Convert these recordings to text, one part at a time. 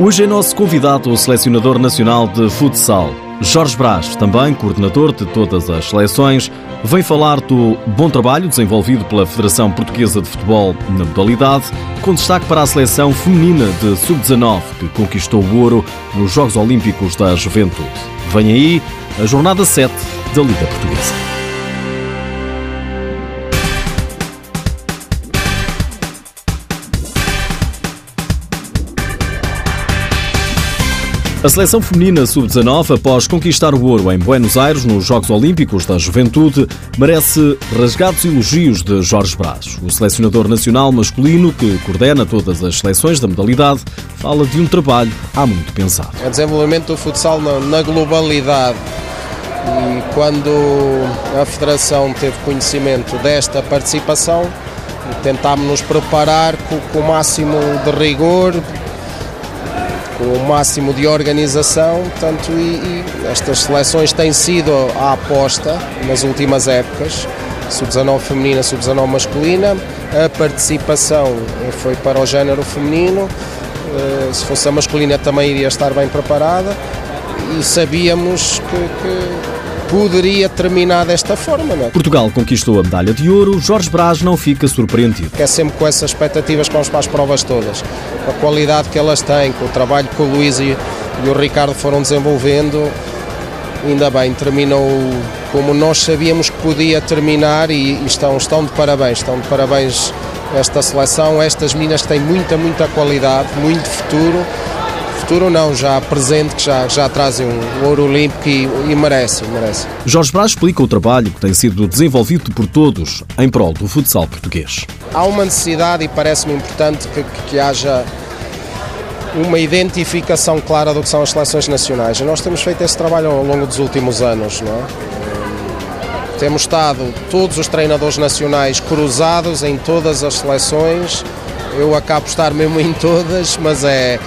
Hoje é nosso convidado o selecionador nacional de futsal, Jorge Brás, também coordenador de todas as seleções, vem falar do bom trabalho desenvolvido pela Federação Portuguesa de Futebol na modalidade, com destaque para a seleção feminina de sub-19 que conquistou o ouro nos Jogos Olímpicos da Juventude. Vem aí a jornada 7 da Liga Portuguesa. A seleção feminina sub-19, após conquistar o ouro em Buenos Aires nos Jogos Olímpicos da Juventude, merece rasgados elogios de Jorge Brás. O selecionador nacional masculino, que coordena todas as seleções da modalidade, fala de um trabalho há muito pensado. O desenvolvimento do futsal na globalidade e quando a Federação teve conhecimento desta participação, tentámos nos preparar com, o máximo de rigor, com o máximo de organização, portanto, e, e estas seleções têm sido a aposta nas últimas épocas, sub-19 feminina, sub-19 masculina, a participação foi para o género feminino, eh, se fosse a masculina também iria estar bem preparada. E sabíamos que, que poderia terminar desta forma. Não é? Portugal conquistou a medalha de ouro, Jorge Braz não fica surpreendido. É sempre com essas expectativas que vamos para as provas todas, com a qualidade que elas têm, com o trabalho que o Luís e, e o Ricardo foram desenvolvendo, ainda bem, terminou como nós sabíamos que podia terminar e, e estão, estão de parabéns, estão de parabéns esta seleção, estas meninas que têm muita, muita qualidade, muito futuro futuro não, já presente, que já, já trazem um ouro olímpico e, e merecem, merecem. Jorge Brás explica o trabalho que tem sido desenvolvido por todos em prol do futsal português. Há uma necessidade e parece-me importante que, que, que haja uma identificação clara do que são as seleções nacionais. nós temos feito esse trabalho ao longo dos últimos anos, não é? Temos estado todos os treinadores nacionais cruzados em todas as seleções. Eu acabo de estar mesmo em todas, mas é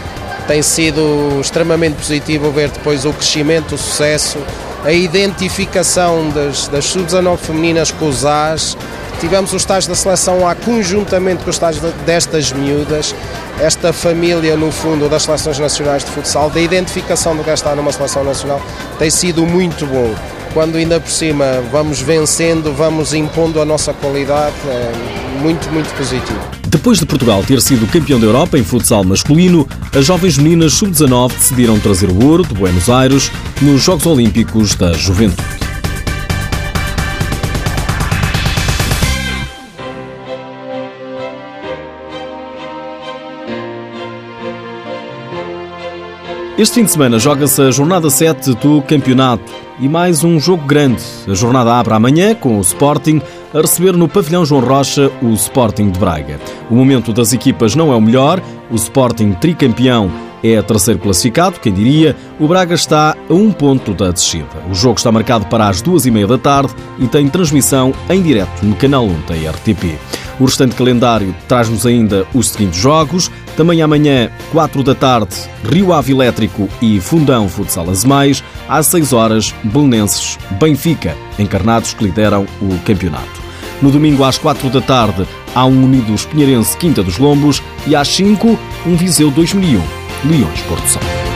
tem sido extremamente positivo ver depois o crescimento, o sucesso, a identificação das, das sub-19 femininas com os As. Tivemos os estágios da seleção lá conjuntamente com os estágios destas miúdas, esta família, no fundo, das seleções nacionais de futsal, da identificação do que é numa seleção nacional, tem sido muito bom. Quando ainda por cima vamos vencendo, vamos impondo a nossa qualidade, é muito, muito positivo. Depois de Portugal ter sido campeão da Europa em futsal masculino, as jovens meninas sub-19 decidiram trazer o ouro de Buenos Aires nos Jogos Olímpicos da Juventude. Este fim de semana joga-se a jornada 7 do campeonato e mais um jogo grande. A jornada abre amanhã com o Sporting a receber no pavilhão João Rocha o Sporting de Braga. O momento das equipas não é o melhor, o Sporting tricampeão é terceiro classificado, quem diria, o Braga está a um ponto da descida. O jogo está marcado para as duas e meia da tarde e tem transmissão em direto no canal 1 da RTP. O restante calendário traz-nos ainda os seguintes jogos. Também amanhã, 4 da tarde, Rio Ave Elétrico e Fundão Futsal Azemais. Às 6 horas, Belenenses Benfica, encarnados que lideram o campeonato. No domingo, às 4 da tarde, há um Unidos Pinheirense Quinta dos Lombos e às 5, um Viseu 2001, Leões Porto Santo.